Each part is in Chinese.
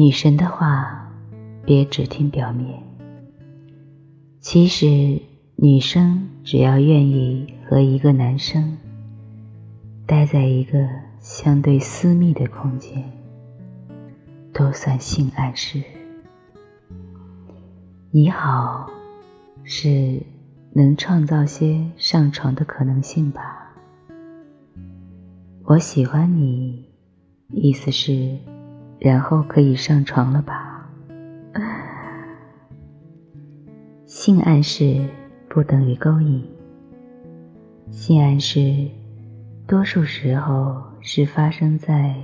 女神的话，别只听表面。其实，女生只要愿意和一个男生待在一个相对私密的空间，都算性暗示。你好，是能创造些上床的可能性吧？我喜欢你，意思是。然后可以上床了吧？性暗示不等于勾引。性暗示多数时候是发生在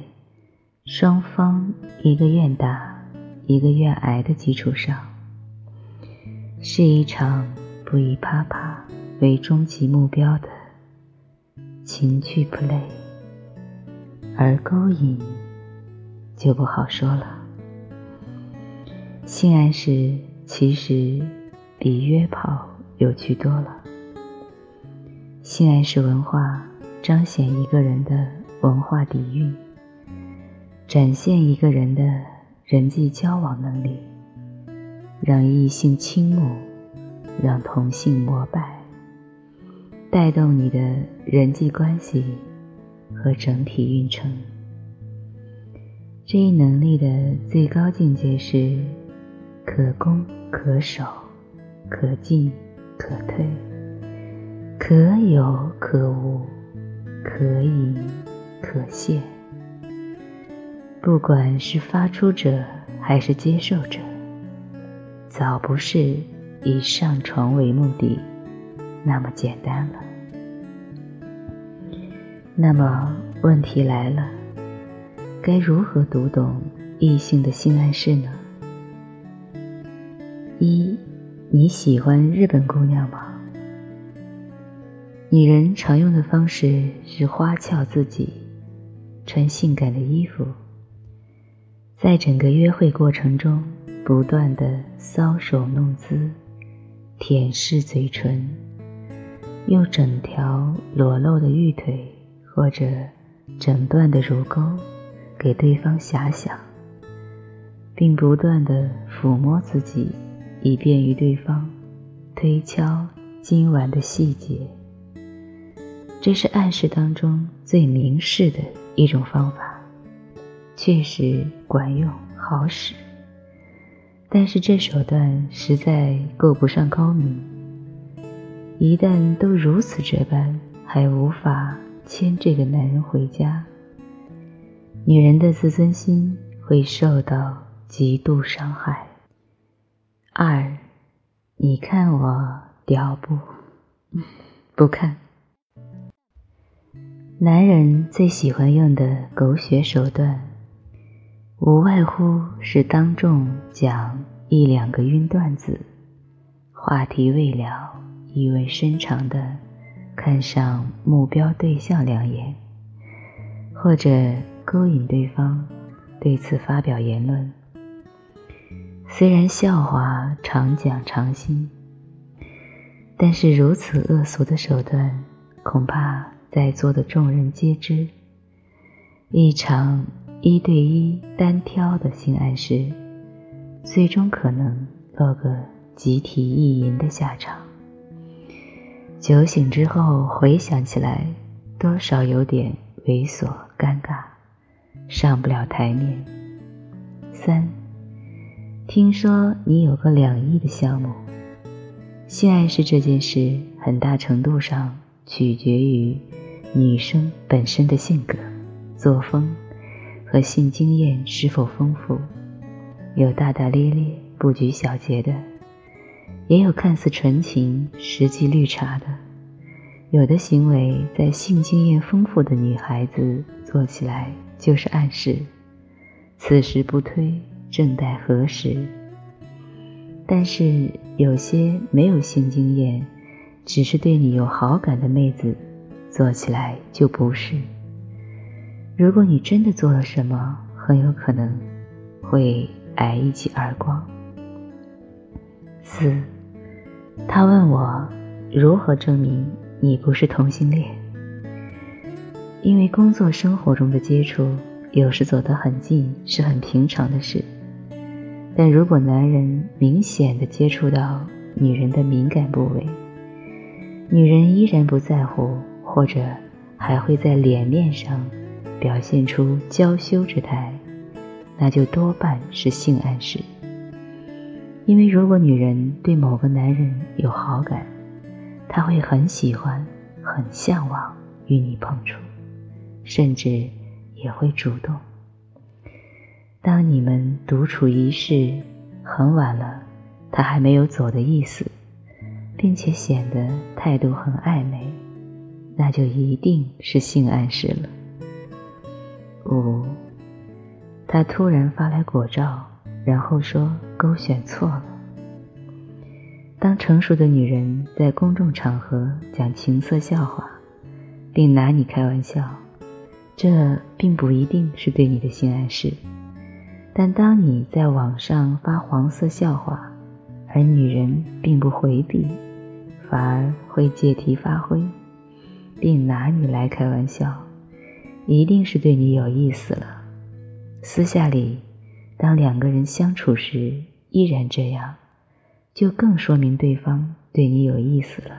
双方一个愿打一个愿挨的基础上，是一场不以啪啪为终极目标的情趣 play，而勾引。就不好说了。性暗示其实比约炮有趣多了。性暗示文化彰显一个人的文化底蕴，展现一个人的人际交往能力，让异性倾慕，让同性膜拜，带动你的人际关系和整体运程。这一能力的最高境界是可攻可守，可进可退，可有可无，可以可现。不管是发出者还是接受者，早不是以上床为目的那么简单了。那么问题来了。该如何读懂异性的性暗示呢？一，你喜欢日本姑娘吗？女人常用的方式是花俏自己，穿性感的衣服，在整个约会过程中不断的搔首弄姿，舔舐嘴唇，用整条裸露的玉腿或者整段的乳沟。给对方遐想，并不断的抚摸自己，以便于对方推敲今晚的细节。这是暗示当中最明示的一种方法，确实管用好使。但是这手段实在够不上高明。一旦都如此这般，还无法牵这个男人回家。女人的自尊心会受到极度伤害。二，你看我屌不？不看。男人最喜欢用的狗血手段，无外乎是当众讲一两个晕段子，话题未了，意味深长的看上目标对象两眼，或者。勾引对方，对此发表言论。虽然笑话常讲常新，但是如此恶俗的手段，恐怕在座的众人皆知。一场一对一单挑的性暗示，最终可能落个集体意淫的下场。酒醒之后回想起来，多少有点猥琐尴尬。上不了台面。三，听说你有个两亿的项目。性暗示这件事，很大程度上取决于女生本身的性格、作风和性经验是否丰富。有大大咧咧、不拘小节的，也有看似纯情、实际绿茶的。有的行为，在性经验丰富的女孩子做起来。就是暗示，此时不推，正待何时？但是有些没有性经验，只是对你有好感的妹子，做起来就不是。如果你真的做了什么，很有可能会挨一记耳光。四，他问我如何证明你不是同性恋。因为工作生活中的接触，有时走得很近是很平常的事，但如果男人明显的接触到女人的敏感部位，女人依然不在乎，或者还会在脸面上表现出娇羞之态，那就多半是性暗示。因为如果女人对某个男人有好感，她会很喜欢、很向往与你碰触，甚至也会主动。当你们独处一室，很晚了，他还没有走的意思，并且显得态度很暧昧，那就一定是性暗示了。五，他突然发来果照。然后说勾选错了。当成熟的女人在公众场合讲情色笑话，并拿你开玩笑，这并不一定是对你的性暗示。但当你在网上发黄色笑话，而女人并不回避，反而会借题发挥，并拿你来开玩笑，一定是对你有意思了。私下里。当两个人相处时依然这样，就更说明对方对你有意思了。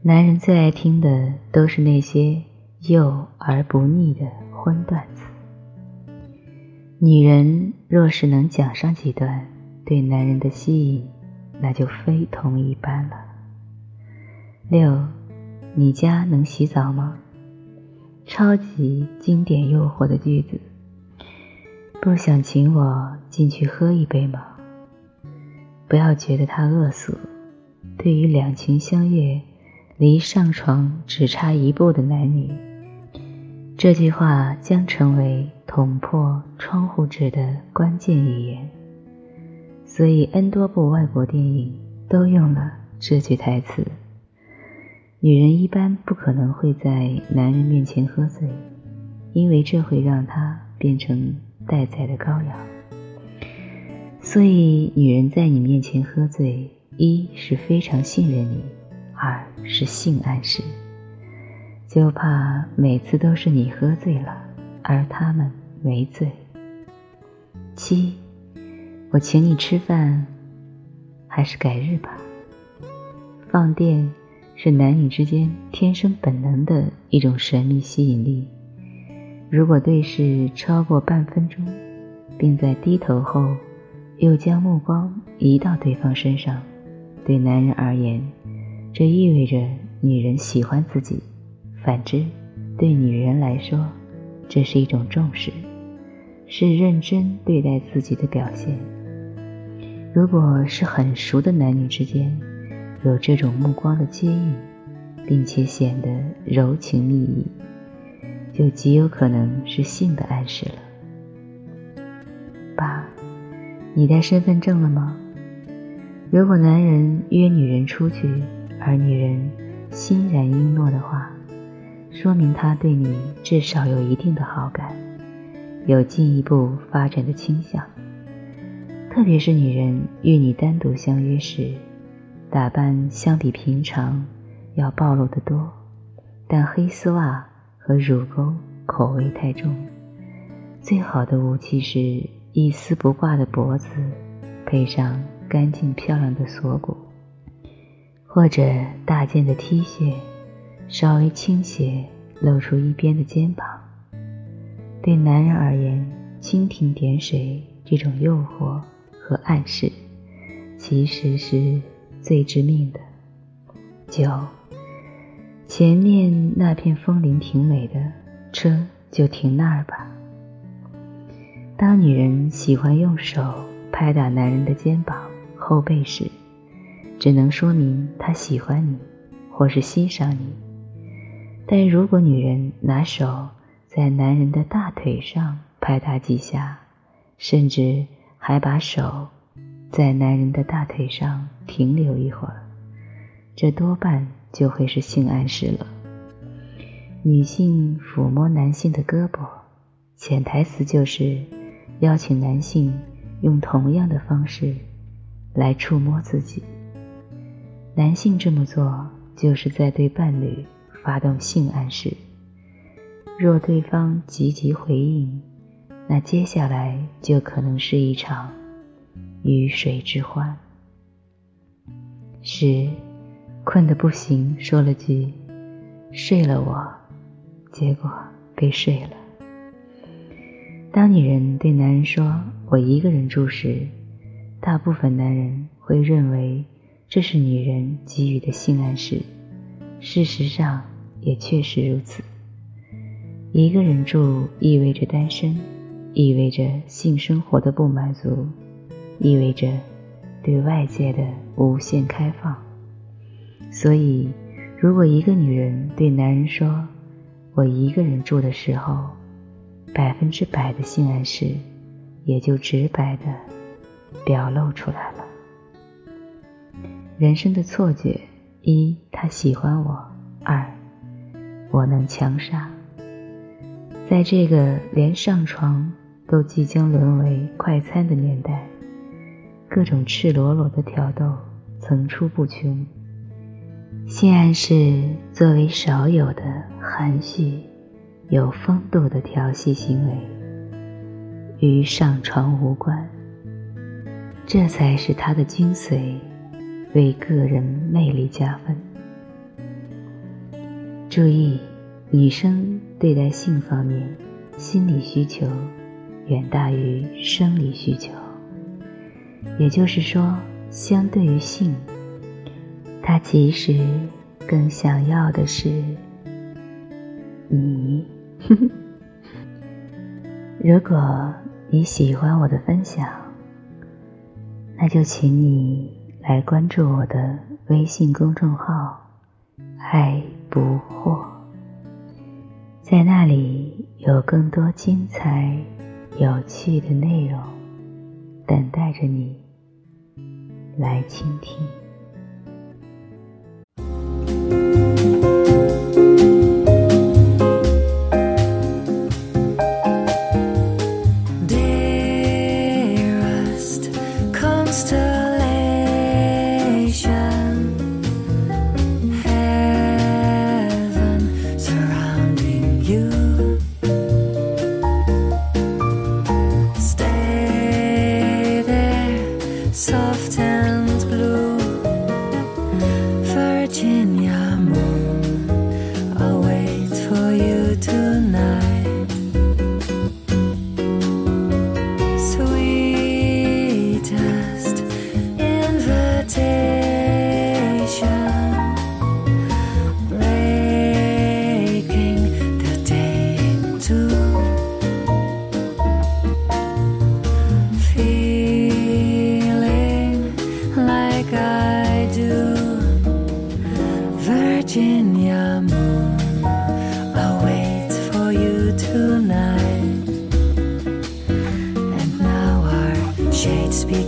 男人最爱听的都是那些幼而不腻的荤段子，女人若是能讲上几段，对男人的吸引那就非同一般了。六，你家能洗澡吗？超级经典诱惑的句子。不想请我进去喝一杯吗？不要觉得他恶俗。对于两情相悦、离上床只差一步的男女，这句话将成为捅破窗户纸的关键语言。所以，N 多部外国电影都用了这句台词。女人一般不可能会在男人面前喝醉，因为这会让他变成。待宰的羔羊，所以女人在你面前喝醉，一是非常信任你，二是性暗示，就怕每次都是你喝醉了，而他们没醉。七，我请你吃饭，还是改日吧。放电是男女之间天生本能的一种神秘吸引力。如果对视超过半分钟，并在低头后又将目光移到对方身上，对男人而言，这意味着女人喜欢自己；反之，对女人来说，这是一种重视，是认真对待自己的表现。如果是很熟的男女之间，有这种目光的接应，并且显得柔情蜜意。就极有可能是性的暗示了。八，你带身份证了吗？如果男人约女人出去，而女人欣然应诺的话，说明他对你至少有一定的好感，有进一步发展的倾向。特别是女人与你单独相约时，打扮相比平常要暴露得多，但黑丝袜。和乳沟口味太重，最好的武器是一丝不挂的脖子，配上干净漂亮的锁骨，或者大件的 T 恤，稍微倾斜露出一边的肩膀。对男人而言，蜻蜓点水这种诱惑和暗示，其实是最致命的。九。前面那片枫林挺美的，车就停那儿吧。当女人喜欢用手拍打男人的肩膀、后背时，只能说明她喜欢你，或是欣赏你。但如果女人拿手在男人的大腿上拍打几下，甚至还把手在男人的大腿上停留一会儿，这多半。就会是性暗示了。女性抚摸男性的胳膊，潜台词就是邀请男性用同样的方式来触摸自己。男性这么做，就是在对伴侣发动性暗示。若对方积极回应，那接下来就可能是一场鱼水之欢。是困得不行，说了句“睡了我”，结果被睡了。当女人对男人说“我一个人住”时，大部分男人会认为这是女人给予的性暗示。事实上，也确实如此。一个人住意味着单身，意味着性生活的不满足，意味着对外界的无限开放。所以，如果一个女人对男人说“我一个人住”的时候，百分之百的性暗示也就直白的表露出来了。人生的错觉：一，他喜欢我；二，我能强杀。在这个连上床都即将沦为快餐的年代，各种赤裸裸的挑逗层出不穷。性暗示作为少有的含蓄、有风度的调戏行为，与上床无关。这才是它的精髓，为个人魅力加分。注意。女生对待性方面，心理需求远大于生理需求。也就是说，相对于性，她其实更想要的是你。如果你喜欢我的分享，那就请你来关注我的微信公众号“爱不惑”。在那里有更多精彩、有趣的内容等待着你来倾听。shades be